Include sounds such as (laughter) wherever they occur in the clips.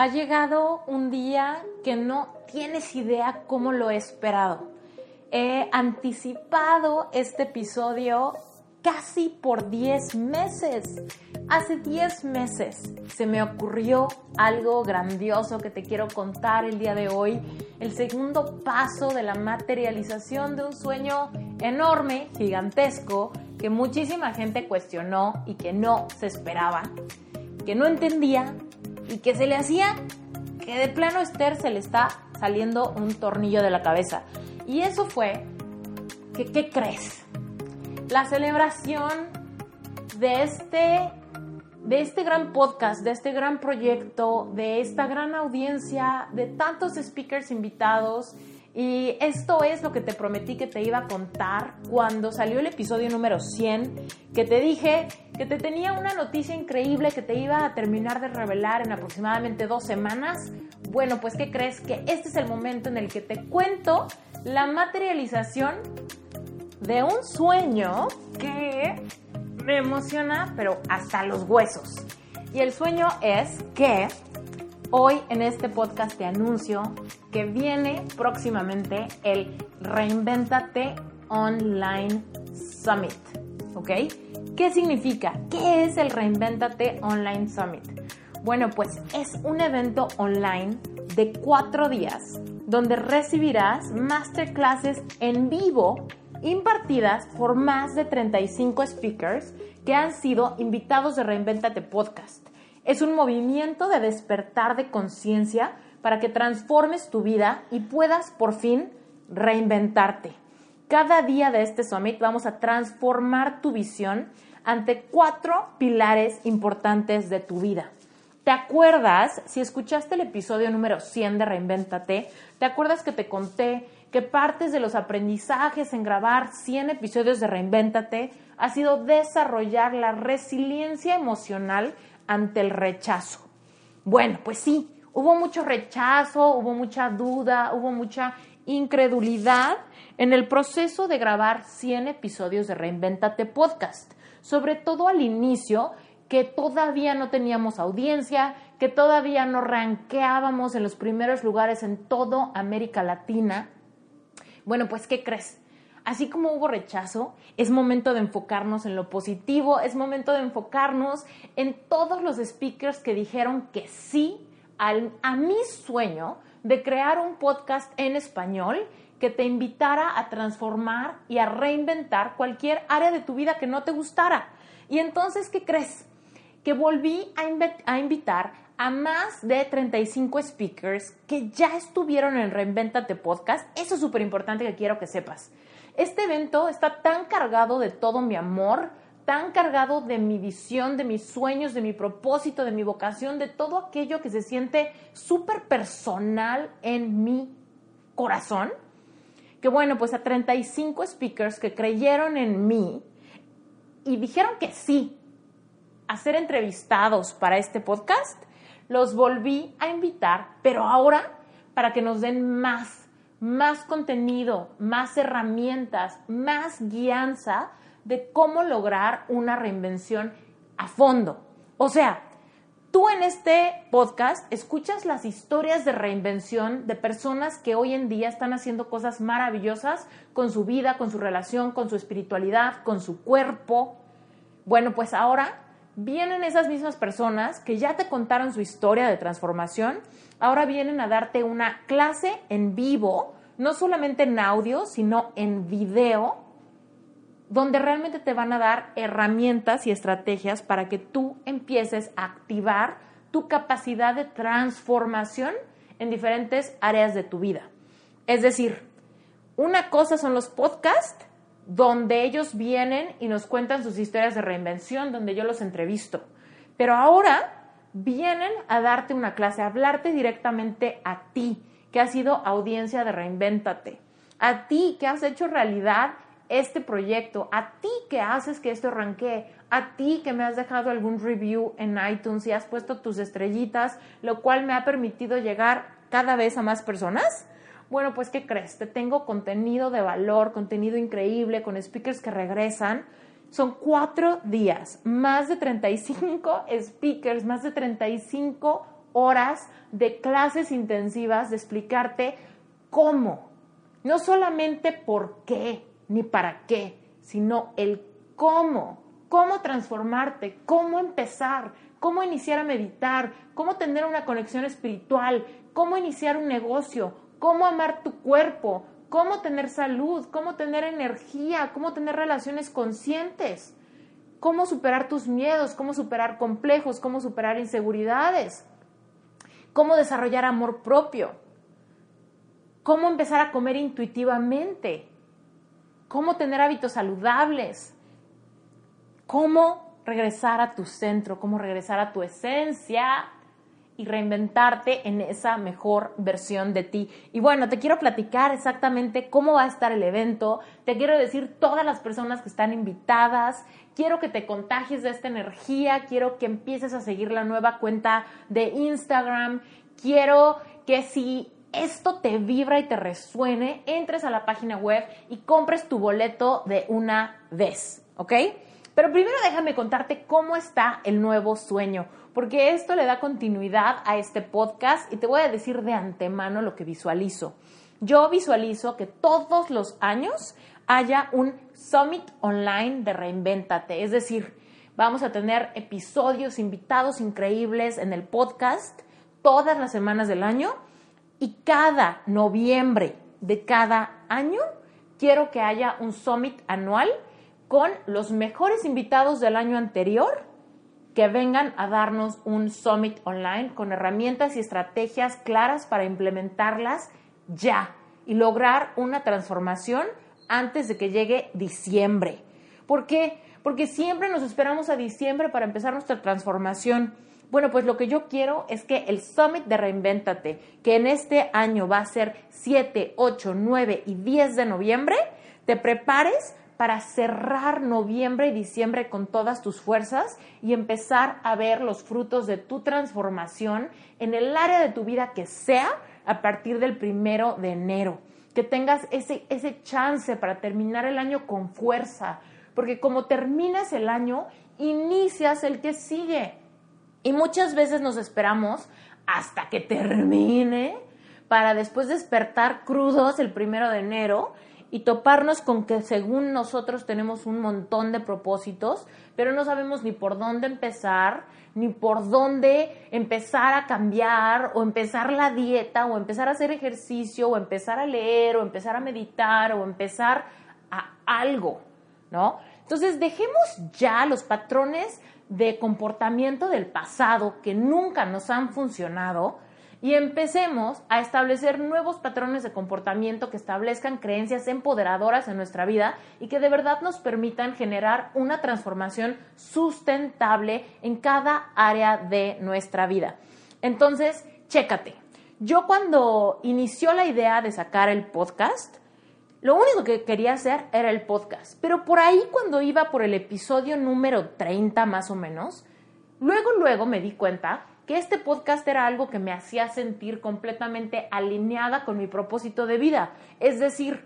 Ha llegado un día que no tienes idea cómo lo he esperado. He anticipado este episodio casi por 10 meses. Hace 10 meses se me ocurrió algo grandioso que te quiero contar el día de hoy. El segundo paso de la materialización de un sueño enorme, gigantesco, que muchísima gente cuestionó y que no se esperaba, que no entendía y que se le hacía que de plano Esther se le está saliendo un tornillo de la cabeza. Y eso fue que, ¿qué crees? La celebración de este, de este gran podcast, de este gran proyecto, de esta gran audiencia, de tantos speakers invitados, y esto es lo que te prometí que te iba a contar cuando salió el episodio número 100, que te dije que te tenía una noticia increíble que te iba a terminar de revelar en aproximadamente dos semanas. Bueno, pues ¿qué crees? Que este es el momento en el que te cuento la materialización de un sueño que me emociona, pero hasta los huesos. Y el sueño es que Hoy en este podcast te anuncio que viene próximamente el Reinventate Online Summit. ¿Ok? ¿Qué significa? ¿Qué es el Reinventate Online Summit? Bueno, pues es un evento online de cuatro días donde recibirás masterclasses en vivo impartidas por más de 35 speakers que han sido invitados de Reinventate Podcast. Es un movimiento de despertar de conciencia para que transformes tu vida y puedas por fin reinventarte. Cada día de este summit vamos a transformar tu visión ante cuatro pilares importantes de tu vida. ¿Te acuerdas, si escuchaste el episodio número 100 de Reinventate, te acuerdas que te conté que partes de los aprendizajes en grabar 100 episodios de Reinventate ha sido desarrollar la resiliencia emocional ante el rechazo. Bueno, pues sí, hubo mucho rechazo, hubo mucha duda, hubo mucha incredulidad en el proceso de grabar 100 episodios de Reinventate Podcast, sobre todo al inicio que todavía no teníamos audiencia, que todavía no ranqueábamos en los primeros lugares en toda América Latina. Bueno, pues ¿qué crees? así como hubo rechazo, es momento de enfocarnos en lo positivo, es momento de enfocarnos en todos los speakers que dijeron que sí a mi sueño de crear un podcast en español que te invitara a transformar y a reinventar cualquier área de tu vida que no te gustara. Y entonces, ¿qué crees? Que volví a, invitar a más de 35 speakers que ya estuvieron en Reinventate Podcast. Eso es súper importante que quiero que sepas. Este evento está tan cargado de todo mi amor, tan cargado de mi visión, de mis sueños, de mi propósito, de mi vocación, de todo aquello que se siente súper personal en mi corazón, que bueno, pues a 35 speakers que creyeron en mí y dijeron que sí a ser entrevistados para este podcast, los volví a invitar, pero ahora para que nos den más más contenido, más herramientas, más guianza de cómo lograr una reinvención a fondo. O sea, tú en este podcast escuchas las historias de reinvención de personas que hoy en día están haciendo cosas maravillosas con su vida, con su relación, con su espiritualidad, con su cuerpo. Bueno, pues ahora vienen esas mismas personas que ya te contaron su historia de transformación, ahora vienen a darte una clase en vivo no solamente en audio, sino en video, donde realmente te van a dar herramientas y estrategias para que tú empieces a activar tu capacidad de transformación en diferentes áreas de tu vida. Es decir, una cosa son los podcasts, donde ellos vienen y nos cuentan sus historias de reinvención, donde yo los entrevisto. Pero ahora vienen a darte una clase, a hablarte directamente a ti, que has sido audiencia de Reinvéntate, a ti que has hecho realidad este proyecto, a ti que haces que esto arranque, a ti que me has dejado algún review en iTunes y has puesto tus estrellitas, lo cual me ha permitido llegar cada vez a más personas. Bueno, pues ¿qué crees? Te tengo contenido de valor, contenido increíble, con speakers que regresan. Son cuatro días, más de 35 (laughs) speakers, más de 35 horas de clases intensivas de explicarte cómo, no solamente por qué ni para qué, sino el cómo, cómo transformarte, cómo empezar, cómo iniciar a meditar, cómo tener una conexión espiritual, cómo iniciar un negocio, cómo amar tu cuerpo, cómo tener salud, cómo tener energía, cómo tener relaciones conscientes, cómo superar tus miedos, cómo superar complejos, cómo superar inseguridades cómo desarrollar amor propio, cómo empezar a comer intuitivamente, cómo tener hábitos saludables, cómo regresar a tu centro, cómo regresar a tu esencia y reinventarte en esa mejor versión de ti. Y bueno, te quiero platicar exactamente cómo va a estar el evento, te quiero decir todas las personas que están invitadas, quiero que te contagies de esta energía, quiero que empieces a seguir la nueva cuenta de Instagram, quiero que si esto te vibra y te resuene, entres a la página web y compres tu boleto de una vez, ¿ok? Pero primero déjame contarte cómo está el nuevo sueño, porque esto le da continuidad a este podcast y te voy a decir de antemano lo que visualizo. Yo visualizo que todos los años haya un summit online de Reinvéntate. Es decir, vamos a tener episodios, invitados increíbles en el podcast todas las semanas del año y cada noviembre de cada año quiero que haya un summit anual con los mejores invitados del año anterior que vengan a darnos un summit online con herramientas y estrategias claras para implementarlas ya y lograr una transformación antes de que llegue diciembre. ¿Por qué? Porque siempre nos esperamos a diciembre para empezar nuestra transformación. Bueno, pues lo que yo quiero es que el Summit de Reinvéntate, que en este año va a ser 7, 8, 9 y 10 de noviembre, te prepares para cerrar noviembre y diciembre con todas tus fuerzas y empezar a ver los frutos de tu transformación en el área de tu vida que sea a partir del primero de enero que tengas ese, ese chance para terminar el año con fuerza, porque como terminas el año, inicias el que sigue. Y muchas veces nos esperamos hasta que termine para después despertar crudos el primero de enero y toparnos con que según nosotros tenemos un montón de propósitos, pero no sabemos ni por dónde empezar, ni por dónde empezar a cambiar, o empezar la dieta, o empezar a hacer ejercicio, o empezar a leer, o empezar a meditar, o empezar a algo, ¿no? Entonces dejemos ya los patrones de comportamiento del pasado que nunca nos han funcionado, y empecemos a establecer nuevos patrones de comportamiento que establezcan creencias empoderadoras en nuestra vida y que de verdad nos permitan generar una transformación sustentable en cada área de nuestra vida. Entonces, chécate. Yo cuando inició la idea de sacar el podcast, lo único que quería hacer era el podcast. Pero por ahí cuando iba por el episodio número 30 más o menos, luego, luego me di cuenta que este podcast era algo que me hacía sentir completamente alineada con mi propósito de vida. Es decir,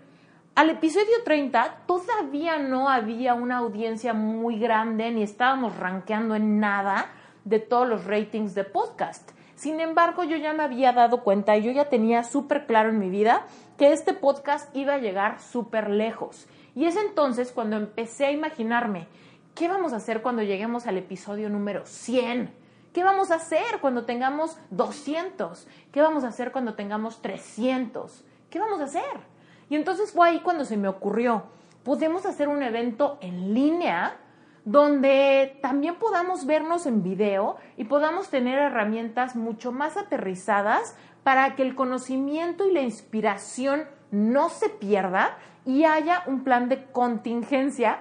al episodio 30 todavía no había una audiencia muy grande ni estábamos rankeando en nada de todos los ratings de podcast. Sin embargo, yo ya me había dado cuenta y yo ya tenía súper claro en mi vida que este podcast iba a llegar súper lejos. Y es entonces cuando empecé a imaginarme, ¿qué vamos a hacer cuando lleguemos al episodio número 100? ¿Qué vamos a hacer cuando tengamos 200? ¿Qué vamos a hacer cuando tengamos 300? ¿qué vamos a hacer? Y entonces fue ahí cuando se me ocurrió, podemos hacer un evento en línea donde también podamos vernos en video y podamos tener herramientas mucho más aterrizadas para que el conocimiento y la inspiración no se pierda y haya un plan de contingencia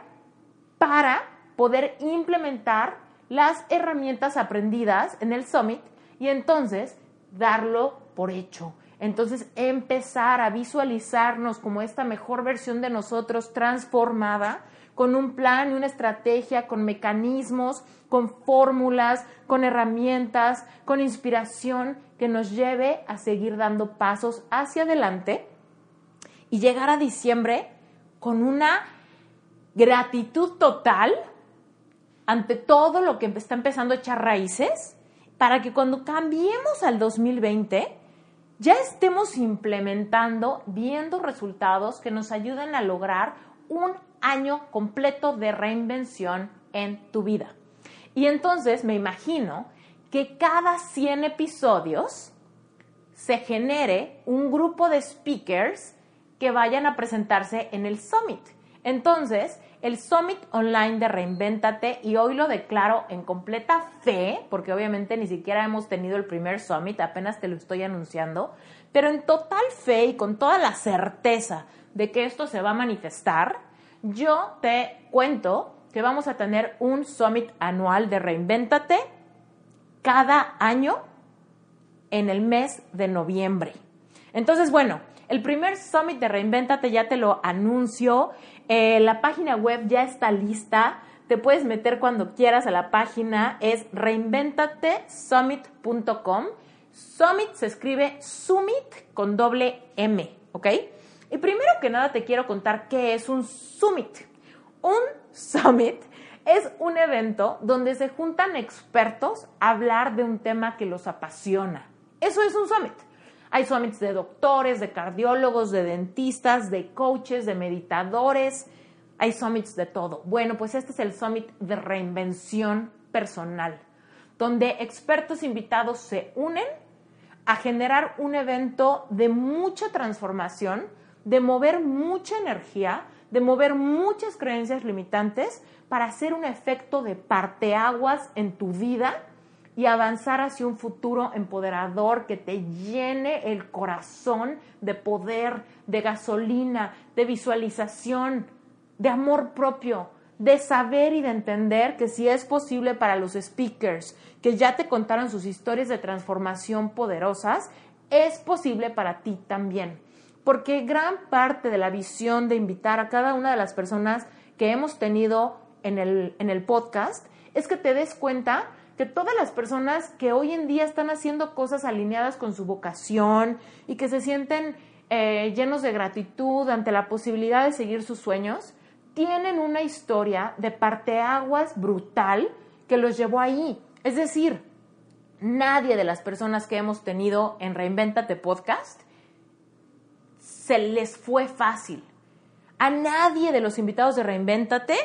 para poder implementar las herramientas aprendidas en el summit y entonces darlo por hecho. Entonces empezar a visualizarnos como esta mejor versión de nosotros transformada con un plan y una estrategia, con mecanismos, con fórmulas, con herramientas, con inspiración que nos lleve a seguir dando pasos hacia adelante y llegar a diciembre con una gratitud total ante todo lo que está empezando a echar raíces, para que cuando cambiemos al 2020 ya estemos implementando, viendo resultados que nos ayuden a lograr un año completo de reinvención en tu vida. Y entonces me imagino que cada 100 episodios se genere un grupo de speakers que vayan a presentarse en el summit. Entonces, el Summit Online de Reinvéntate, y hoy lo declaro en completa fe, porque obviamente ni siquiera hemos tenido el primer Summit, apenas te lo estoy anunciando, pero en total fe y con toda la certeza de que esto se va a manifestar, yo te cuento que vamos a tener un Summit anual de Reinvéntate cada año en el mes de noviembre. Entonces, bueno, el primer Summit de Reinvéntate ya te lo anuncio. Eh, la página web ya está lista. Te puedes meter cuando quieras a la página. Es reinventatesummit.com. Summit se escribe Summit con doble M, ¿ok? Y primero que nada te quiero contar qué es un Summit. Un Summit es un evento donde se juntan expertos a hablar de un tema que los apasiona. Eso es un Summit. Hay summits de doctores, de cardiólogos, de dentistas, de coaches, de meditadores. Hay summits de todo. Bueno, pues este es el summit de reinvención personal, donde expertos invitados se unen a generar un evento de mucha transformación, de mover mucha energía, de mover muchas creencias limitantes para hacer un efecto de parteaguas en tu vida y avanzar hacia un futuro empoderador que te llene el corazón de poder, de gasolina, de visualización, de amor propio, de saber y de entender que si es posible para los speakers que ya te contaron sus historias de transformación poderosas, es posible para ti también. Porque gran parte de la visión de invitar a cada una de las personas que hemos tenido en el, en el podcast es que te des cuenta que todas las personas que hoy en día están haciendo cosas alineadas con su vocación y que se sienten eh, llenos de gratitud ante la posibilidad de seguir sus sueños, tienen una historia de parteaguas brutal que los llevó ahí. Es decir, nadie de las personas que hemos tenido en Reinventate Podcast se les fue fácil. A nadie de los invitados de Reinventate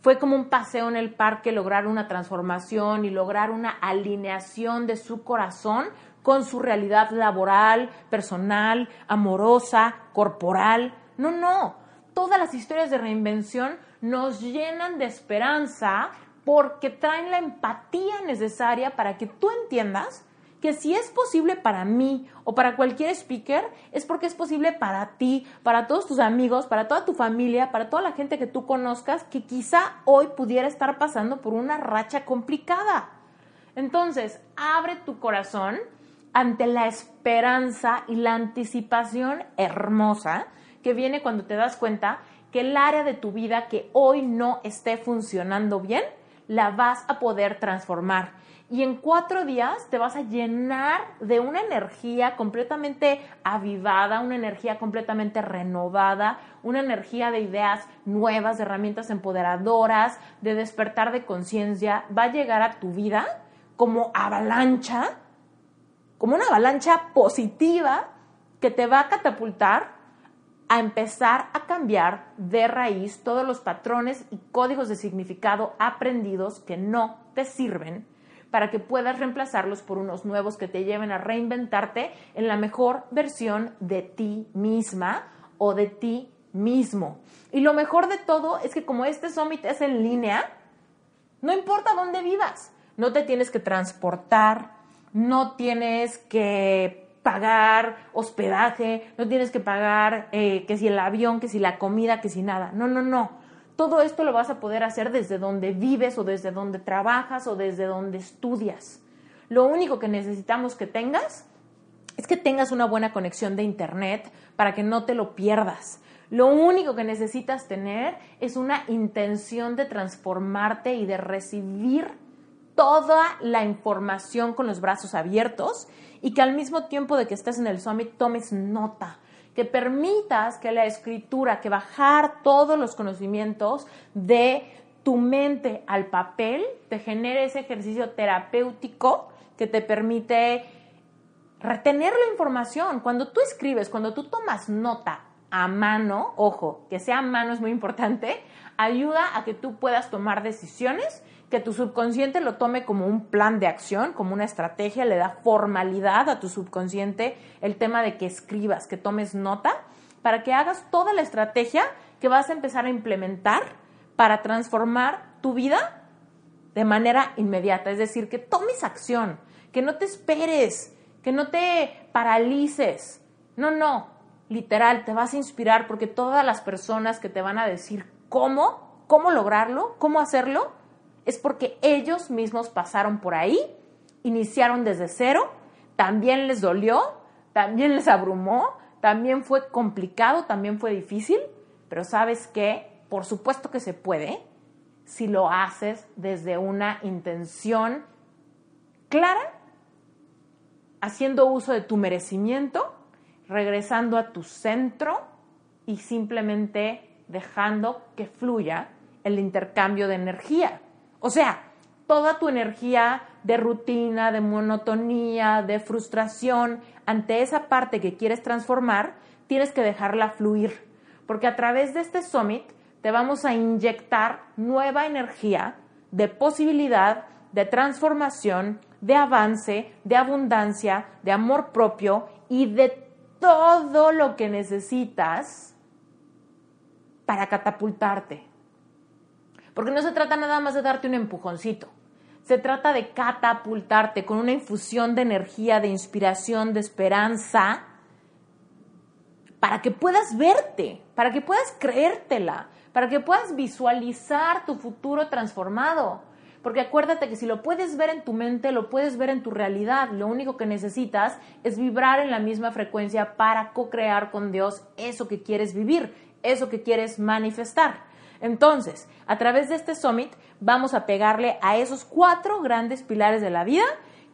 fue como un paseo en el parque lograr una transformación y lograr una alineación de su corazón con su realidad laboral, personal, amorosa, corporal. No, no. Todas las historias de reinvención nos llenan de esperanza porque traen la empatía necesaria para que tú entiendas que si es posible para mí o para cualquier speaker, es porque es posible para ti, para todos tus amigos, para toda tu familia, para toda la gente que tú conozcas, que quizá hoy pudiera estar pasando por una racha complicada. Entonces, abre tu corazón ante la esperanza y la anticipación hermosa que viene cuando te das cuenta que el área de tu vida que hoy no esté funcionando bien, la vas a poder transformar y en cuatro días te vas a llenar de una energía completamente avivada, una energía completamente renovada, una energía de ideas nuevas, de herramientas empoderadoras, de despertar de conciencia. Va a llegar a tu vida como avalancha, como una avalancha positiva que te va a catapultar a empezar a cambiar de raíz todos los patrones y códigos de significado aprendidos que no te sirven para que puedas reemplazarlos por unos nuevos que te lleven a reinventarte en la mejor versión de ti misma o de ti mismo. Y lo mejor de todo es que como este summit es en línea, no importa dónde vivas, no te tienes que transportar, no tienes que pagar hospedaje, no tienes que pagar eh, que si el avión, que si la comida, que si nada. No, no, no. Todo esto lo vas a poder hacer desde donde vives o desde donde trabajas o desde donde estudias. Lo único que necesitamos que tengas es que tengas una buena conexión de internet para que no te lo pierdas. Lo único que necesitas tener es una intención de transformarte y de recibir toda la información con los brazos abiertos y que al mismo tiempo de que estés en el summit tomes nota, que permitas que la escritura, que bajar todos los conocimientos de tu mente al papel te genere ese ejercicio terapéutico que te permite retener la información. Cuando tú escribes, cuando tú tomas nota a mano, ojo, que sea a mano es muy importante, ayuda a que tú puedas tomar decisiones, que tu subconsciente lo tome como un plan de acción, como una estrategia, le da formalidad a tu subconsciente el tema de que escribas, que tomes nota, para que hagas toda la estrategia que vas a empezar a implementar para transformar tu vida de manera inmediata, es decir, que tomes acción, que no te esperes, que no te paralices. No, no, literal, te vas a inspirar porque todas las personas que te van a decir cómo, cómo lograrlo, cómo hacerlo, es porque ellos mismos pasaron por ahí, iniciaron desde cero, también les dolió, también les abrumó, también fue complicado, también fue difícil, pero sabes que, por supuesto que se puede, si lo haces desde una intención clara, haciendo uso de tu merecimiento regresando a tu centro y simplemente dejando que fluya el intercambio de energía. O sea, toda tu energía de rutina, de monotonía, de frustración ante esa parte que quieres transformar, tienes que dejarla fluir. Porque a través de este summit te vamos a inyectar nueva energía de posibilidad, de transformación, de avance, de abundancia, de amor propio y de todo lo que necesitas para catapultarte. Porque no se trata nada más de darte un empujoncito. Se trata de catapultarte con una infusión de energía, de inspiración, de esperanza, para que puedas verte, para que puedas creértela, para que puedas visualizar tu futuro transformado. Porque acuérdate que si lo puedes ver en tu mente, lo puedes ver en tu realidad. Lo único que necesitas es vibrar en la misma frecuencia para co-crear con Dios eso que quieres vivir, eso que quieres manifestar. Entonces, a través de este summit vamos a pegarle a esos cuatro grandes pilares de la vida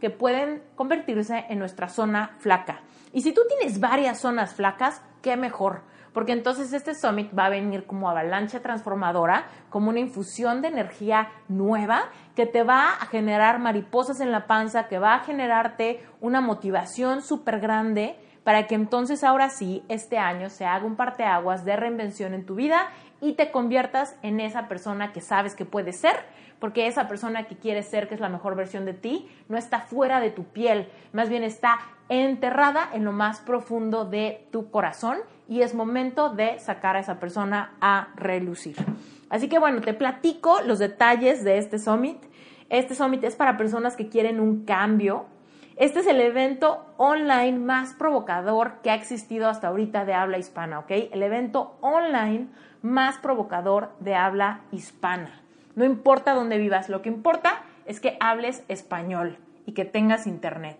que pueden convertirse en nuestra zona flaca. Y si tú tienes varias zonas flacas, qué mejor porque entonces este summit va a venir como avalancha transformadora, como una infusión de energía nueva que te va a generar mariposas en la panza, que va a generarte una motivación súper grande para que entonces ahora sí este año se haga un parteaguas de reinvención en tu vida y te conviertas en esa persona que sabes que puedes ser, porque esa persona que quieres ser, que es la mejor versión de ti, no está fuera de tu piel, más bien está enterrada en lo más profundo de tu corazón y es momento de sacar a esa persona a relucir. Así que bueno, te platico los detalles de este summit. Este summit es para personas que quieren un cambio. Este es el evento online más provocador que ha existido hasta ahorita de habla hispana, ¿ok? El evento online más provocador de habla hispana. No importa dónde vivas, lo que importa es que hables español y que tengas internet.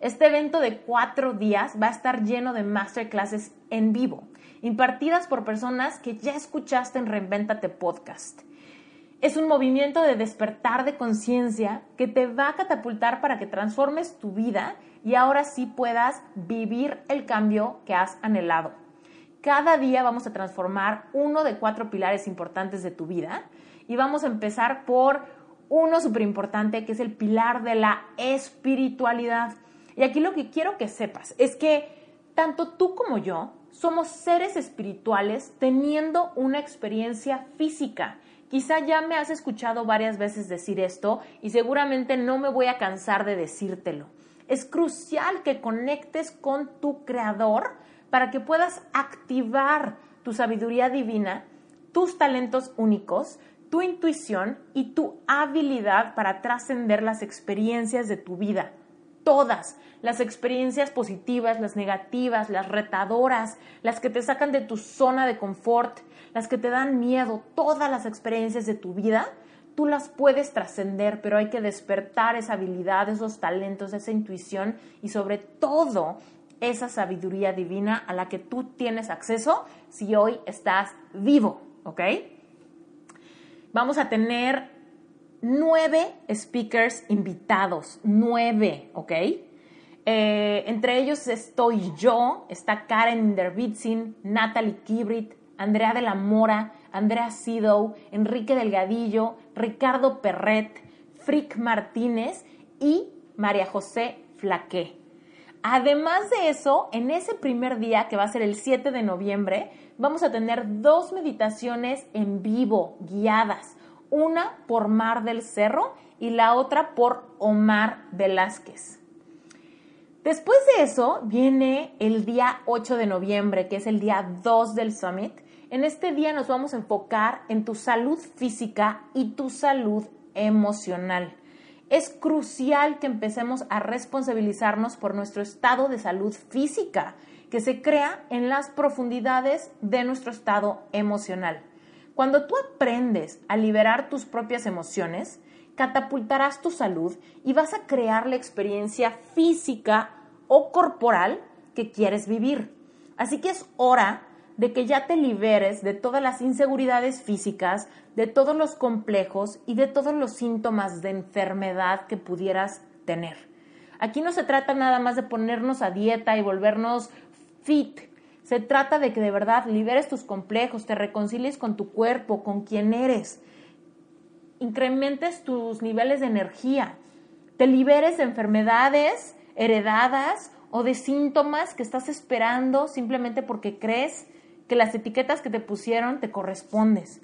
Este evento de cuatro días va a estar lleno de masterclasses en vivo, impartidas por personas que ya escuchaste en Reinventate Podcast. Es un movimiento de despertar de conciencia que te va a catapultar para que transformes tu vida y ahora sí puedas vivir el cambio que has anhelado. Cada día vamos a transformar uno de cuatro pilares importantes de tu vida y vamos a empezar por uno súper importante que es el pilar de la espiritualidad. Y aquí lo que quiero que sepas es que tanto tú como yo somos seres espirituales teniendo una experiencia física Quizá ya me has escuchado varias veces decir esto y seguramente no me voy a cansar de decírtelo. Es crucial que conectes con tu creador para que puedas activar tu sabiduría divina, tus talentos únicos, tu intuición y tu habilidad para trascender las experiencias de tu vida. Todas, las experiencias positivas, las negativas, las retadoras, las que te sacan de tu zona de confort, las que te dan miedo, todas las experiencias de tu vida, tú las puedes trascender, pero hay que despertar esa habilidad, esos talentos, esa intuición y sobre todo esa sabiduría divina a la que tú tienes acceso si hoy estás vivo, ¿ok? Vamos a tener nueve speakers invitados, nueve, ¿ok? Eh, entre ellos estoy yo, está Karen Inderbitzin, Natalie Kibrit, Andrea de la Mora, Andrea Sidow, Enrique Delgadillo, Ricardo Perret, Frick Martínez y María José Flaqué. Además de eso, en ese primer día, que va a ser el 7 de noviembre, vamos a tener dos meditaciones en vivo, guiadas. Una por Mar del Cerro y la otra por Omar Velázquez. Después de eso viene el día 8 de noviembre, que es el día 2 del Summit, en este día nos vamos a enfocar en tu salud física y tu salud emocional. Es crucial que empecemos a responsabilizarnos por nuestro estado de salud física, que se crea en las profundidades de nuestro estado emocional. Cuando tú aprendes a liberar tus propias emociones, catapultarás tu salud y vas a crear la experiencia física o corporal que quieres vivir. Así que es hora de que ya te liberes de todas las inseguridades físicas, de todos los complejos y de todos los síntomas de enfermedad que pudieras tener. Aquí no se trata nada más de ponernos a dieta y volvernos fit. Se trata de que de verdad liberes tus complejos, te reconcilies con tu cuerpo, con quien eres, incrementes tus niveles de energía, te liberes de enfermedades heredadas o de síntomas que estás esperando simplemente porque crees que las etiquetas que te pusieron te correspondes.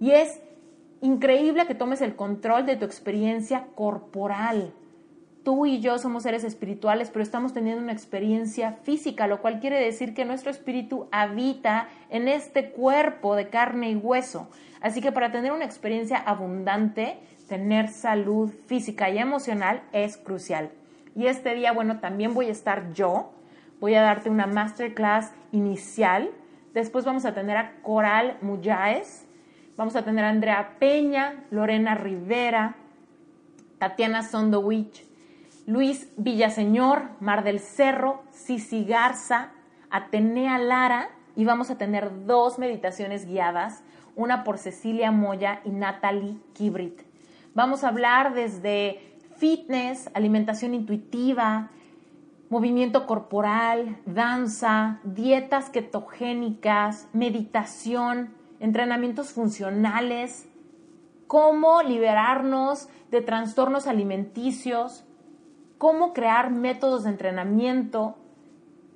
Y es increíble que tomes el control de tu experiencia corporal. Tú y yo somos seres espirituales, pero estamos teniendo una experiencia física, lo cual quiere decir que nuestro espíritu habita en este cuerpo de carne y hueso. Así que para tener una experiencia abundante, tener salud física y emocional es crucial. Y este día, bueno, también voy a estar yo. Voy a darte una masterclass inicial Después vamos a tener a Coral Muyáez, vamos a tener a Andrea Peña, Lorena Rivera, Tatiana Sondowich, Luis Villaseñor, Mar del Cerro, Cici Garza, Atenea Lara y vamos a tener dos meditaciones guiadas, una por Cecilia Moya y Natalie Kibrit. Vamos a hablar desde fitness, alimentación intuitiva, movimiento corporal, danza, dietas ketogénicas, meditación, entrenamientos funcionales, cómo liberarnos de trastornos alimenticios, cómo crear métodos de entrenamiento,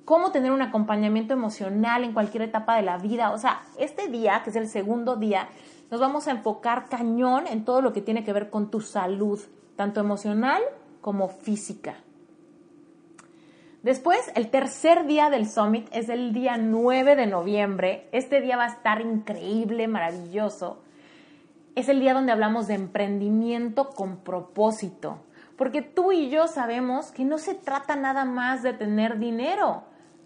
cómo tener un acompañamiento emocional en cualquier etapa de la vida. O sea, este día, que es el segundo día, nos vamos a enfocar cañón en todo lo que tiene que ver con tu salud, tanto emocional como física. Después, el tercer día del Summit es el día 9 de noviembre. Este día va a estar increíble, maravilloso. Es el día donde hablamos de emprendimiento con propósito. Porque tú y yo sabemos que no se trata nada más de tener dinero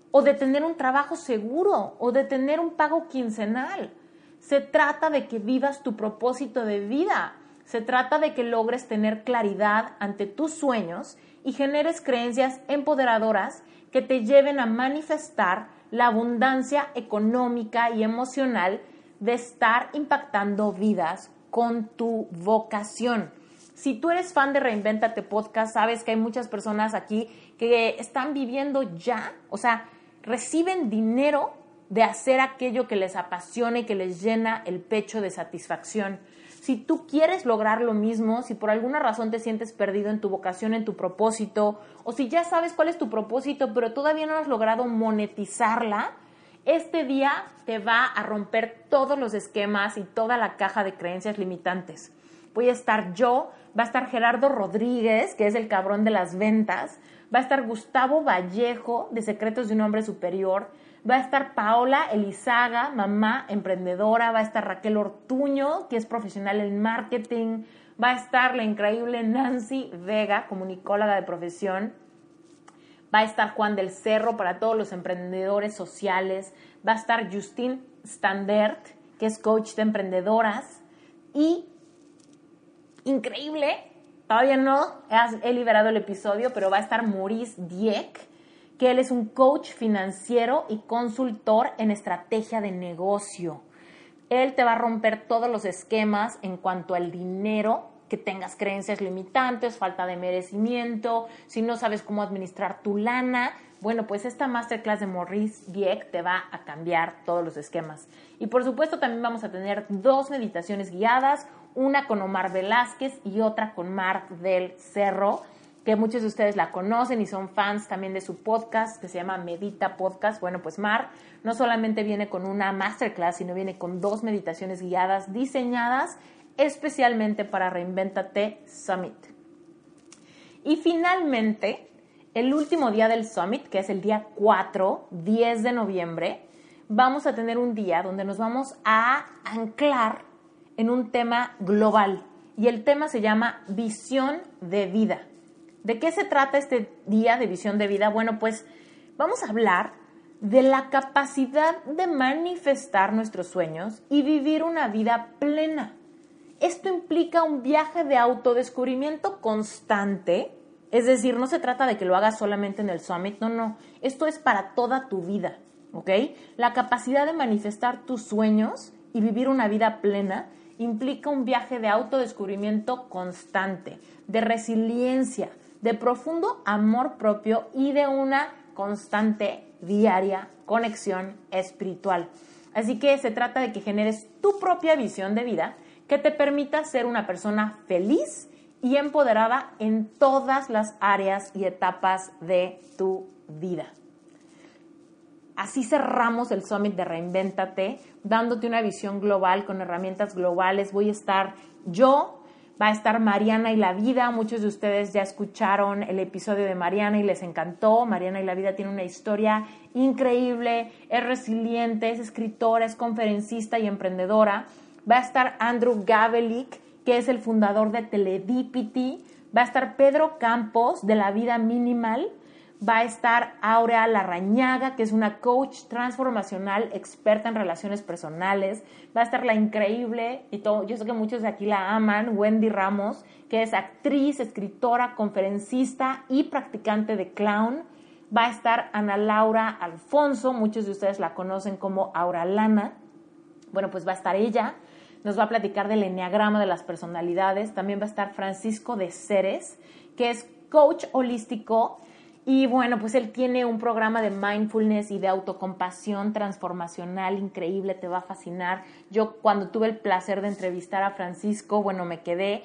o de tener un trabajo seguro o de tener un pago quincenal. Se trata de que vivas tu propósito de vida. Se trata de que logres tener claridad ante tus sueños y generes creencias empoderadoras que te lleven a manifestar la abundancia económica y emocional de estar impactando vidas con tu vocación. Si tú eres fan de Reinventate Podcast, sabes que hay muchas personas aquí que están viviendo ya, o sea, reciben dinero de hacer aquello que les apasiona y que les llena el pecho de satisfacción si tú quieres lograr lo mismo, si por alguna razón te sientes perdido en tu vocación, en tu propósito, o si ya sabes cuál es tu propósito, pero todavía no has logrado monetizarla, Este día te va a romper todos los esquemas y toda la caja de creencias limitantes. Voy a estar yo, va a estar Gerardo Rodríguez, que es el cabrón de las ventas, va a estar Gustavo Vallejo, de Secretos de un Hombre Superior, va a estar Paola Elizaga, mamá emprendedora, va a estar Raquel Ortuño, que es profesional en marketing, va a estar la increíble Nancy Vega, comunicóloga de profesión, va a estar Juan del Cerro para todos los emprendedores sociales, va a estar Justin Standert, que es coach de emprendedoras, y increíble, todavía no he liberado el episodio, pero va a estar Maurice Dieck, que él es un coach financiero y consultor en estrategia de negocio. Él te va a romper todos los esquemas en cuanto al dinero, que tengas creencias limitantes, falta de merecimiento, si no sabes cómo administrar tu lana. Bueno, pues esta masterclass de Maurice Dieck te va a cambiar todos los esquemas. Y por supuesto también vamos a tener dos meditaciones guiadas, una con Omar Velázquez y otra con Marc del Cerro, que muchos de ustedes la conocen y son fans también de su podcast que se llama Medita Podcast. Bueno, pues Mar no solamente viene con una masterclass, sino viene con dos meditaciones guiadas diseñadas especialmente para Reinventate Summit. Y finalmente, el último día del Summit, que es el día 4, 10 de noviembre, vamos a tener un día donde nos vamos a anclar en un tema global. Y el tema se llama visión de vida. ¿De qué se trata este día de visión de vida? Bueno, pues vamos a hablar de la capacidad de manifestar nuestros sueños y vivir una vida plena. Esto implica un viaje de autodescubrimiento constante, es decir, no se trata de que lo hagas solamente en el summit, no, no, esto es para toda tu vida, ¿ok? La capacidad de manifestar tus sueños y vivir una vida plena implica un viaje de autodescubrimiento constante, de resiliencia, de profundo amor propio y de una constante, diaria conexión espiritual. Así que se trata de que generes tu propia visión de vida que te permita ser una persona feliz y empoderada en todas las áreas y etapas de tu vida. Así cerramos el Summit de Reinvéntate, dándote una visión global con herramientas globales. Voy a estar yo, va a estar Mariana y la vida. Muchos de ustedes ya escucharon el episodio de Mariana y les encantó. Mariana y la vida tiene una historia increíble, es resiliente, es escritora, es conferencista y emprendedora. Va a estar Andrew Gavelik, que es el fundador de Teledipity. Va a estar Pedro Campos, de La Vida Minimal va a estar Aurea Larrañaga, que es una coach transformacional experta en relaciones personales. Va a estar la increíble, y todo, yo sé que muchos de aquí la aman, Wendy Ramos, que es actriz, escritora, conferencista y practicante de clown. Va a estar Ana Laura Alfonso, muchos de ustedes la conocen como Aura Lana. Bueno, pues va a estar ella. Nos va a platicar del enneagrama de las personalidades. También va a estar Francisco de Ceres, que es coach holístico y bueno, pues él tiene un programa de mindfulness y de autocompasión transformacional increíble, te va a fascinar. Yo cuando tuve el placer de entrevistar a Francisco, bueno, me quedé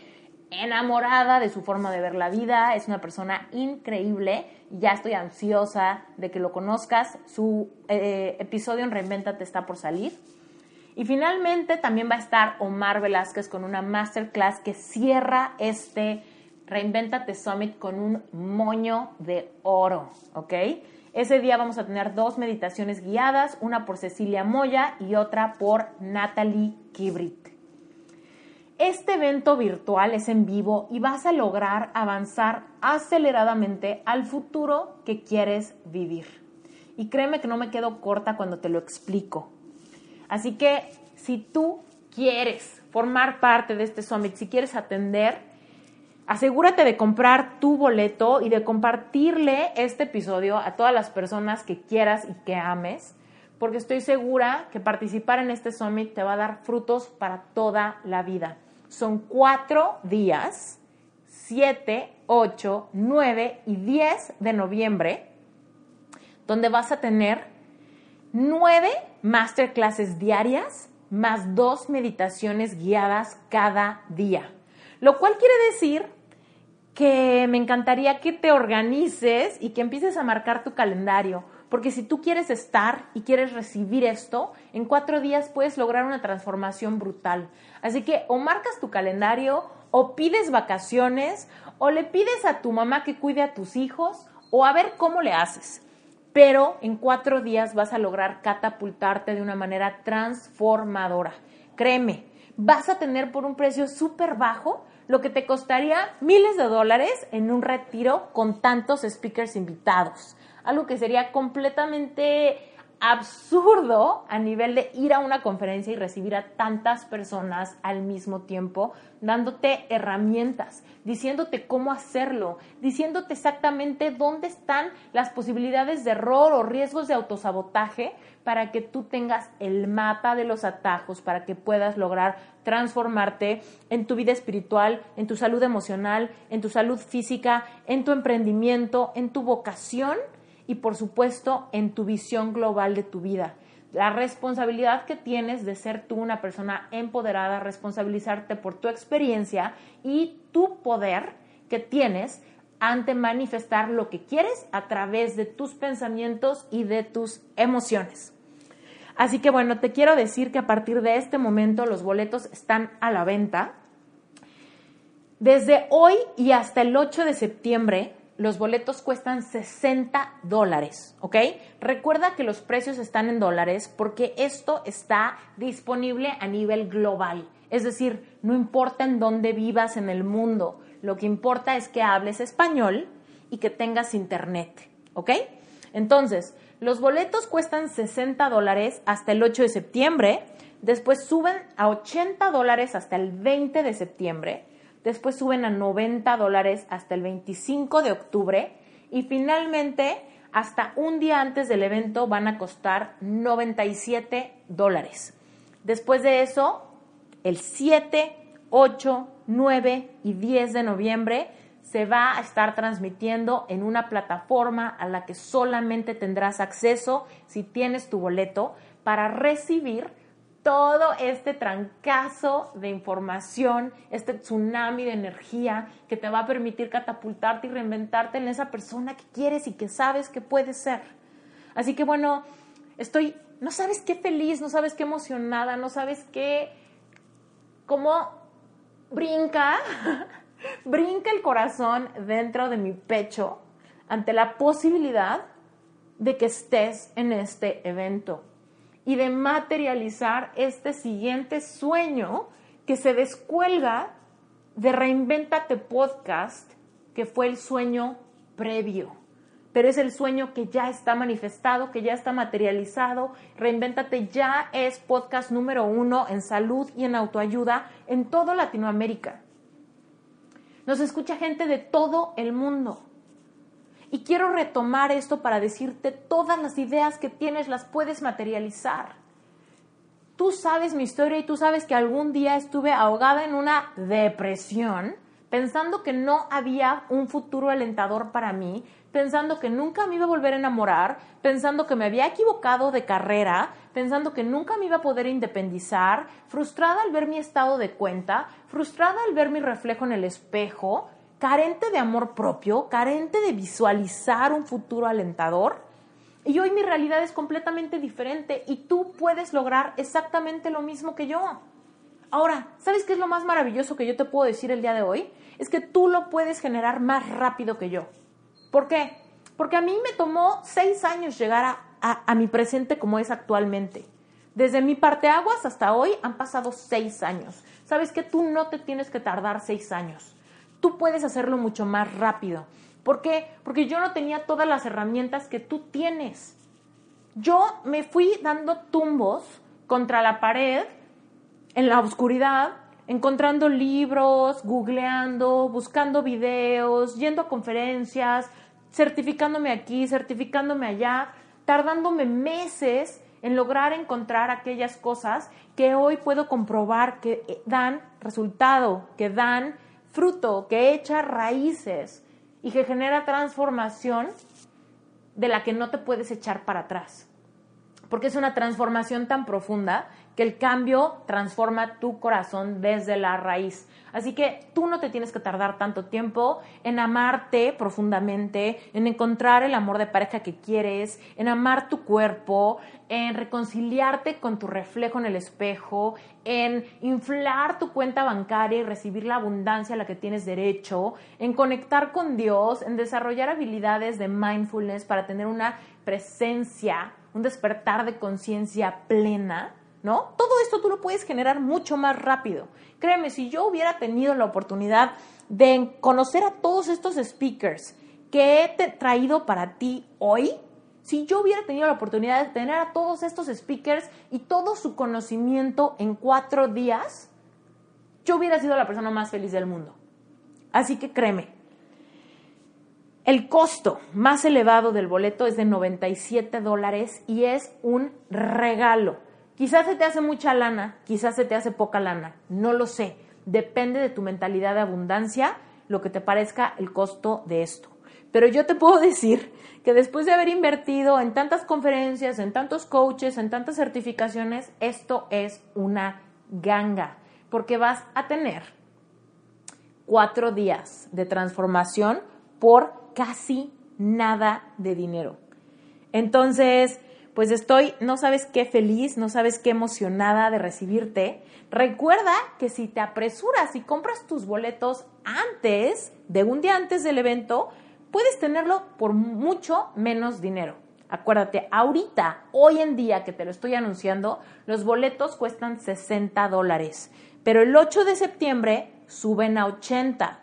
enamorada de su forma de ver la vida, es una persona increíble, ya estoy ansiosa de que lo conozcas, su eh, episodio en Reinventate está por salir. Y finalmente también va a estar Omar Velázquez con una masterclass que cierra este Reinventate Summit con un moño de oro, ¿ok? Ese día vamos a tener dos meditaciones guiadas, una por Cecilia Moya y otra por Natalie Kibrit. Este evento virtual es en vivo y vas a lograr avanzar aceleradamente al futuro que quieres vivir. Y créeme que no me quedo corta cuando te lo explico. Así que si tú quieres formar parte de este summit, si quieres atender, asegúrate de comprar tu boleto y de compartirle este episodio a todas las personas que quieras y que ames, porque estoy segura que participar en este summit te va a dar frutos para toda la vida. Son cuatro días, 7, 8, 9 y 10 de noviembre, donde vas a tener nueve masterclasses diarias más dos meditaciones guiadas cada día. Lo cual quiere decir que me encantaría que te organices y que empieces a marcar tu calendario. Porque si tú quieres estar y quieres recibir esto, en cuatro días puedes lograr una transformación brutal. Así que o marcas tu calendario, o pides vacaciones, o le pides a tu mamá que cuide a tus hijos, o a ver cómo le haces. Pero en cuatro días vas a lograr catapultarte de una manera transformadora. Créeme, vas a tener por un precio súper bajo lo que te costaría miles de dólares en un retiro con tantos speakers invitados. Algo que sería completamente absurdo a nivel de ir a una conferencia y recibir a tantas personas al mismo tiempo, dándote herramientas, diciéndote cómo hacerlo, diciéndote exactamente dónde están las posibilidades de error o riesgos de autosabotaje para que tú tengas el mapa de los atajos, para que puedas lograr transformarte en tu vida espiritual, en tu salud emocional, en tu salud física, en tu emprendimiento, en tu vocación y por supuesto en tu visión global de tu vida. La responsabilidad que tienes de ser tú una persona empoderada, responsabilizarte por tu experiencia y tu poder que tienes ante manifestar lo que quieres a través de tus pensamientos y de tus emociones. Así que bueno, te quiero decir que a partir de este momento los boletos están a la venta. Desde hoy y hasta el 8 de septiembre los boletos cuestan 60 dólares, ¿ok? Recuerda que los precios están en dólares porque esto está disponible a nivel global. Es decir, no importa en dónde vivas en el mundo, lo que importa es que hables español y que tengas internet, ¿ok? Entonces, los boletos cuestan 60 dólares hasta el 8 de septiembre, después suben a 80 dólares hasta el 20 de septiembre después suben a 90 dólares hasta el 25 de octubre y finalmente hasta un día antes del evento van a costar 97 dólares. Después de eso, el 7, 8, 9 y 10 de noviembre se va a estar transmitiendo en una plataforma a la que solamente tendrás acceso si tienes tu boleto para recibir todo este trancazo de información, este tsunami de energía que te va a permitir catapultarte y reinventarte en esa persona que quieres y que sabes que puedes ser. Así que bueno, estoy, no sabes qué feliz, no sabes qué emocionada, no sabes qué, cómo brinca, (laughs) brinca el corazón dentro de mi pecho ante la posibilidad de que estés en este evento y de materializar este siguiente sueño que se descuelga de Reinventate Podcast, que fue el sueño previo. Pero es el sueño que ya está manifestado, que ya está materializado. Reinventate ya es podcast número uno en salud y en autoayuda en toda Latinoamérica. Nos escucha gente de todo el mundo. Y quiero retomar esto para decirte, todas las ideas que tienes las puedes materializar. Tú sabes mi historia y tú sabes que algún día estuve ahogada en una depresión, pensando que no había un futuro alentador para mí, pensando que nunca me iba a volver a enamorar, pensando que me había equivocado de carrera, pensando que nunca me iba a poder independizar, frustrada al ver mi estado de cuenta, frustrada al ver mi reflejo en el espejo, carente de amor propio, carente de visualizar un futuro alentador. Y hoy mi realidad es completamente diferente y tú puedes lograr exactamente lo mismo que yo. Ahora, ¿sabes qué es lo más maravilloso que yo te puedo decir el día de hoy? Es que tú lo puedes generar más rápido que yo. ¿Por qué? Porque a mí me tomó seis años llegar a, mi presente como es actualmente. Desde mi parteaguas hasta hoy han pasado seis años. ¿Sabes que tú no te tienes que tardar seis años? Tú puedes hacerlo mucho más rápido. ¿Por qué? Porque yo no tenía todas las herramientas que tú tienes. Yo me fui dando tumbos contra la pared en la oscuridad, encontrando libros, googleando, buscando videos, yendo a conferencias, certificándome aquí, certificándome allá, tardándome meses en lograr encontrar aquellas cosas que hoy puedo comprobar que dan resultado, que dan fruto, que echa raíces y que genera transformación de la que no te puedes echar para atrás. porque es una transformación tan profunda que el cambio transforma tu corazón desde la raíz. Así que tú no te tienes que tardar tanto tiempo en amarte profundamente, en encontrar el amor de pareja que quieres, en amar tu cuerpo, en reconciliarte con tu reflejo en el espejo, en inflar tu cuenta bancaria y recibir la abundancia a la que tienes derecho, en conectar con Dios, en desarrollar habilidades de mindfulness para tener una presencia, un despertar de conciencia plena ¿no? Todo esto tú lo puedes generar mucho más rápido. Créeme, si yo hubiera tenido la oportunidad de conocer a todos estos speakers que he traído para ti hoy, si yo hubiera tenido la oportunidad de tener a todos estos speakers y todo su conocimiento en cuatro días, yo hubiera sido la persona más feliz del mundo. Así que créeme, el costo más elevado del boleto es de 97 dólares y es un regalo. Quizás se te hace mucha lana, quizás se te hace poca lana, no lo sé. Depende de tu mentalidad de abundancia, lo que te parezca el costo de esto. Pero yo te puedo (laughs) decir que después de haber invertido en tantas conferencias, en tantos coaches, en tantas certificaciones, esto es una ganga, porque vas a tener cuatro días de transformación por casi nada de dinero. Entonces, pues estoy, no sabes qué feliz, no sabes qué emocionada de recibirte. Recuerda que si te apresuras y compras tus boletos antes, de un día antes del evento, puedes tenerlo por mucho menos dinero. Acuérdate, ahorita, hoy en día que te lo estoy anunciando, los boletos cuestan 60 dólares, pero el 8 de septiembre suben a 80.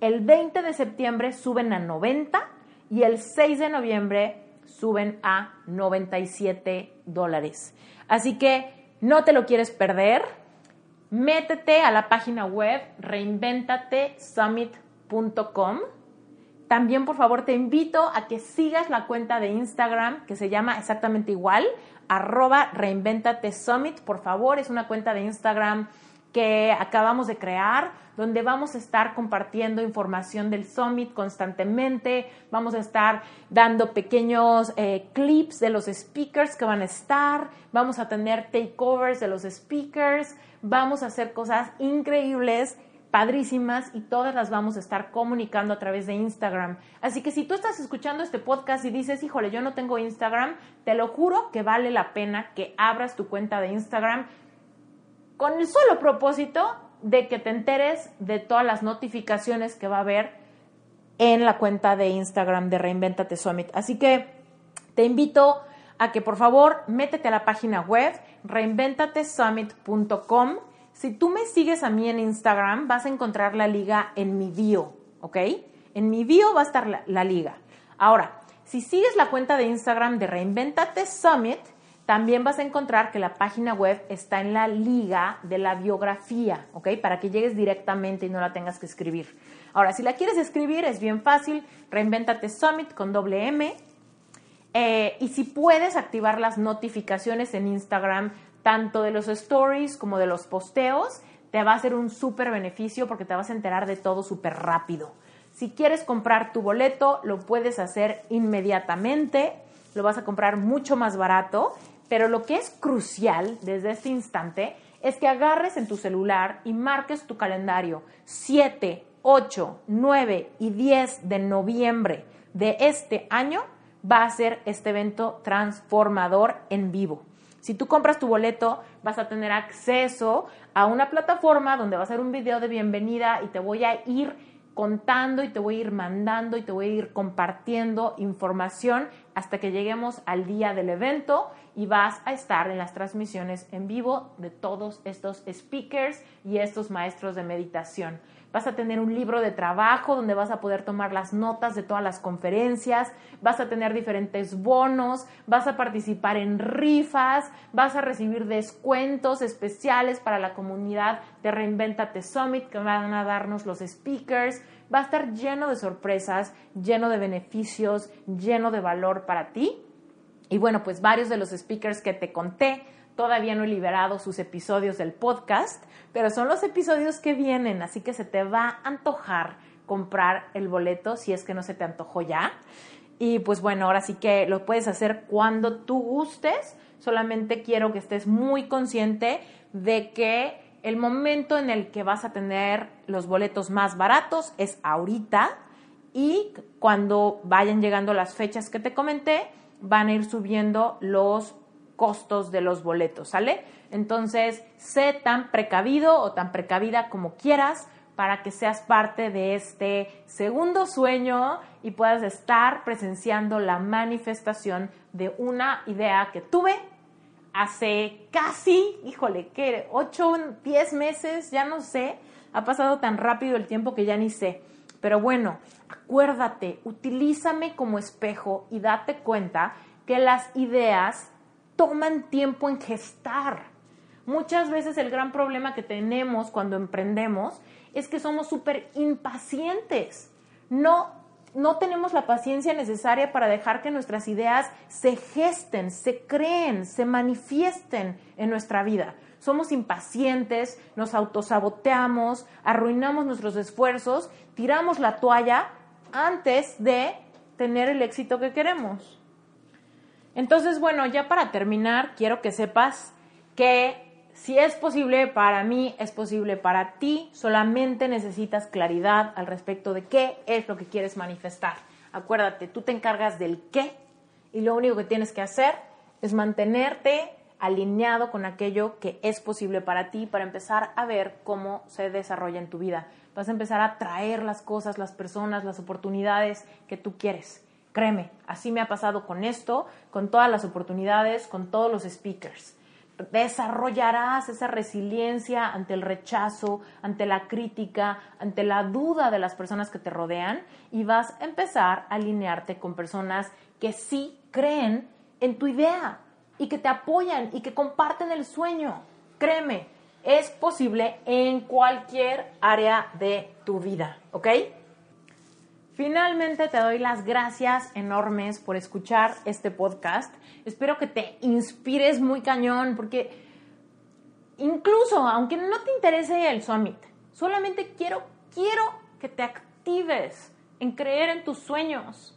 El 20 de septiembre suben a 90 y el 6 de noviembre suben a 97 dólares. Así que no te lo quieres perder. Métete a la página web reinventatesummit.com. También, por favor, te invito a que sigas la cuenta de Instagram que se llama exactamente igual, arroba reinventatesummit. Por favor, es una cuenta de Instagram que acabamos de crear, donde vamos a estar compartiendo información del Summit constantemente, vamos a estar dando pequeños eh, clips de los speakers que van a estar, vamos a tener takeovers de los speakers, vamos a hacer cosas increíbles padrísimas y todas las vamos a estar comunicando a través de Instagram. Así que si tú estás escuchando este podcast y dices, híjole, yo no tengo Instagram, te lo juro que vale la pena que abras tu cuenta de Instagram con el solo propósito de que te enteres de todas las notificaciones que va a haber en la cuenta de Instagram de Reinventate Summit. Así que te invito a que por favor métete a la página web reinventatesummit.com. Si tú me sigues a mí en Instagram, vas a encontrar la liga en mi bio, ¿ok? En mi bio va a estar la, la liga. Ahora, si sigues la cuenta de Instagram de Reinventate Summit, también vas a encontrar que la página web está en la liga de la biografía, ¿ok? Para que llegues directamente y no la tengas que escribir. Ahora, si la quieres escribir, es bien fácil. Reinventate Summit con doble M. Eh, y si puedes activar las notificaciones en Instagram, tanto de los stories como de los posteos, te va a ser un súper beneficio porque te vas a enterar de todo súper rápido. Si quieres comprar tu boleto, lo puedes hacer inmediatamente. Lo vas a comprar mucho más barato pero lo que es crucial desde este instante es que agarres en tu celular y marques tu calendario 7, 8, 9 y 10 de noviembre de este año va a ser este evento transformador en vivo. Si tú compras tu boleto, vas a tener acceso a una plataforma donde va a ser un video de bienvenida y te voy a ir contando y te voy a ir mandando y te voy a ir compartiendo información hasta que lleguemos al día del evento y vas a estar en las transmisiones en vivo de todos estos speakers y estos maestros de meditación. Vas a tener un libro de trabajo donde vas a poder tomar las notas de todas las conferencias, vas a tener diferentes bonos, vas a participar en rifas, vas a recibir descuentos especiales para la comunidad de Reinventate Summit que van a darnos los speakers. Va a estar lleno de sorpresas, lleno de beneficios, lleno de valor para ti. Y bueno, pues varios de los speakers que te conté Todavía no he liberado sus episodios del podcast, pero son los episodios que vienen, así que se te va a antojar comprar el boleto si es que no se te antojó ya. Y pues bueno, ahora sí que lo puedes hacer cuando tú gustes. Solamente quiero que estés muy consciente de que el momento en el que vas a tener los boletos más baratos es ahorita y cuando vayan llegando las fechas que te comenté, van a ir subiendo los costos de los boletos, ¿sale? Entonces, sé tan precavido o tan precavida como quieras para que seas parte de este segundo sueño y puedas estar presenciando la manifestación de una idea que tuve hace casi, híjole, ¿qué? 8, 10 meses, ya no sé, ha pasado tan rápido el tiempo que ya ni sé. Pero bueno, acuérdate, utilízame como espejo y date cuenta que las ideas toman tiempo en gestar. Muchas veces el gran problema que tenemos cuando emprendemos es que somos súper impacientes. No, no tenemos la paciencia necesaria para dejar que nuestras ideas se gesten, se creen, se manifiesten en nuestra vida. Somos impacientes, nos autosaboteamos, arruinamos nuestros esfuerzos, tiramos la toalla antes de tener el éxito que queremos. Entonces, bueno, ya para terminar, quiero que sepas que si es posible para mí, es posible para ti, solamente necesitas claridad al respecto de qué es lo que quieres manifestar. Acuérdate, tú te encargas del qué y lo único que tienes que hacer es mantenerte alineado con aquello que es posible para ti para empezar a ver cómo se desarrolla en tu vida. Vas a empezar a traer las cosas, las personas, las oportunidades que tú quieres. Créeme, así me ha pasado con esto, con todas las oportunidades, con todos los speakers. Desarrollarás esa resiliencia ante el rechazo, ante la crítica, ante la duda de las personas que te rodean y vas a empezar a alinearte con personas que sí creen en tu idea y que te apoyan y que comparten el sueño. Créeme, es posible en cualquier área de tu vida, ¿ok? Finalmente te doy las gracias enormes por escuchar este podcast. Espero que te inspires muy cañón porque incluso aunque no te interese el summit, solamente quiero quiero que te actives en creer en tus sueños.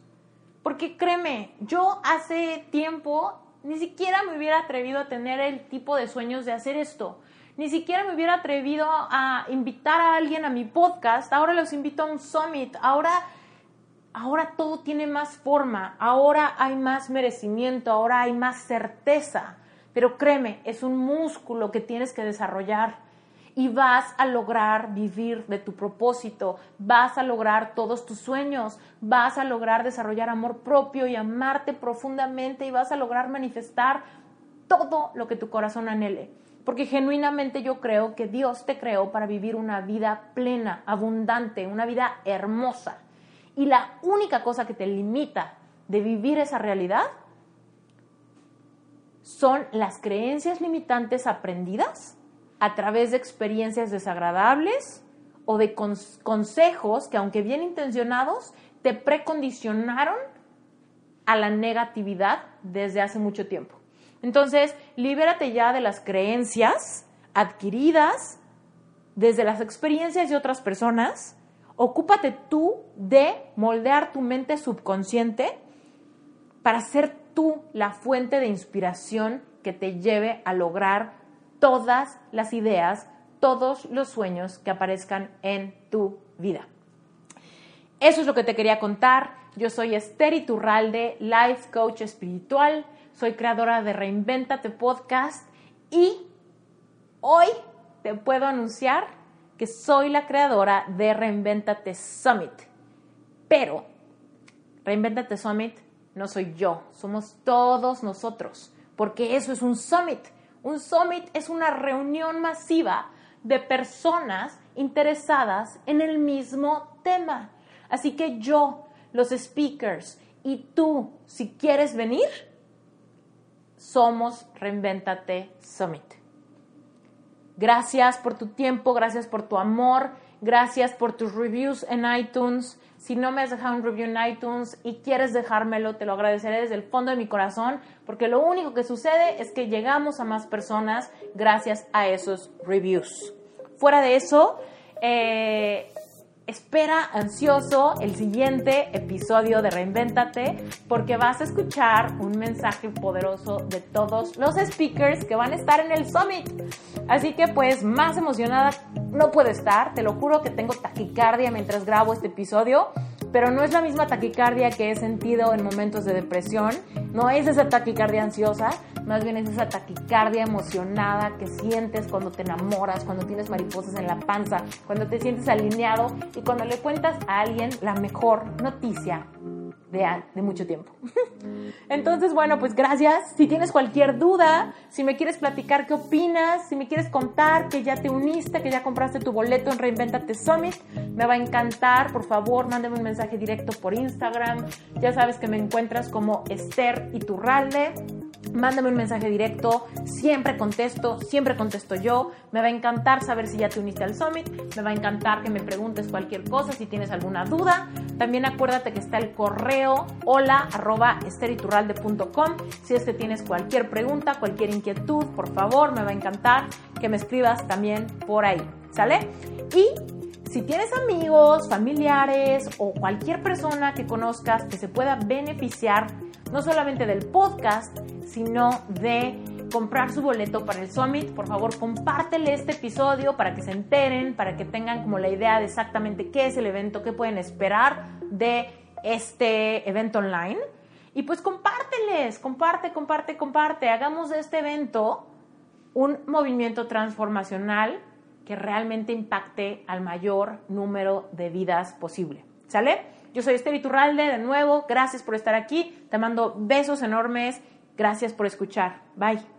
Porque créeme, yo hace tiempo ni siquiera me hubiera atrevido a tener el tipo de sueños de hacer esto. Ni siquiera me hubiera atrevido a invitar a alguien a mi podcast. Ahora los invito a un summit. Ahora ahora todo tiene más forma, ahora hay más merecimiento, ahora hay más certeza. Pero créeme, es un músculo que tienes que desarrollar y vas a lograr vivir de tu propósito, vas a lograr todos tus sueños, vas a lograr desarrollar amor propio y amarte profundamente y vas a lograr manifestar todo lo que tu corazón anhele. Porque genuinamente yo creo que Dios te creó para vivir una vida plena, abundante, una vida hermosa. Y la única cosa que te limita de vivir esa realidad son las creencias limitantes aprendidas a través de experiencias desagradables o de consejos que, aunque bien intencionados, te precondicionaron a la negatividad desde hace mucho tiempo. Entonces, libérate ya de las creencias adquiridas desde las experiencias de otras personas ocúpate tú de moldear tu mente subconsciente para ser tú la fuente de inspiración que te lleve a lograr todas las ideas, todos los sueños que aparezcan en tu vida. Eso es lo que te quería contar. Yo soy Esther Iturralde, Life Coach Espiritual. Soy creadora de Reinventate Podcast y hoy te puedo anunciar que soy la creadora de Reinventate Summit. Pero Reinventate Summit no soy yo, somos todos nosotros, porque eso es un summit. Un summit es una reunión masiva de personas interesadas en el mismo tema. Así que yo, los speakers y tú, si quieres venir, somos Reinventate Summit. Gracias por tu tiempo, gracias por tu amor, gracias por tus reviews en iTunes. Si no me has dejado un review en iTunes y quieres dejármelo, te lo agradeceré desde el fondo de mi corazón, porque lo único que sucede es que llegamos a más personas gracias a esos reviews. Fuera de eso, eh, espera ansioso el siguiente episodio de Reinvéntate porque vas a escuchar un mensaje poderoso de todos los speakers que van a estar en el Summit. Así que pues más emocionada no puedo estar, te lo juro que tengo taquicardia mientras grabo este episodio pero no es la misma taquicardia que he sentido en momentos de depresión, no es esa taquicardia ansiosa, más bien es esa taquicardia emocionada que sientes cuando te enamoras, cuando tienes mariposas en la panza, cuando te sientes alineado y cuando le cuentas a alguien la mejor noticia de, mucho tiempo. (laughs) Entonces, bueno, pues gracias. Si tienes cualquier duda, si me quieres platicar qué opinas, si me quieres contar que ya te uniste, que ya compraste tu boleto en Reinventate Summit, me va a encantar. Por favor, mándame un mensaje directo por Instagram. Ya sabes que me encuentras como Esther Iturralde mándame un mensaje directo, siempre contesto, siempre contesto yo. Me va a encantar saber si ya te uniste al Summit, me va a encantar que me preguntes cualquier cosa, si tienes alguna duda. También acuérdate que está el correo hola arroba esteriturralde.com. Si es que tienes cualquier pregunta, cualquier inquietud, por favor, me va a encantar que me escribas también por ahí. ¿Sale? Y si tienes amigos, familiares o cualquier persona que conozcas que se pueda beneficiar no solamente del podcast, sino de comprar su boleto para el Summit, por favor compártele este episodio para que se enteren, para que tengan como la idea de exactamente qué es el evento, qué pueden esperar de este evento online. Y pues compárteles, comparte, comparte, comparte. Hagamos de este evento un movimiento transformacional que realmente impacte al mayor número de vidas posible. ¿Sale? Yo soy Esther Iturralde, de nuevo, gracias por estar aquí. Te mando besos enormes. Gracias por escuchar. Bye.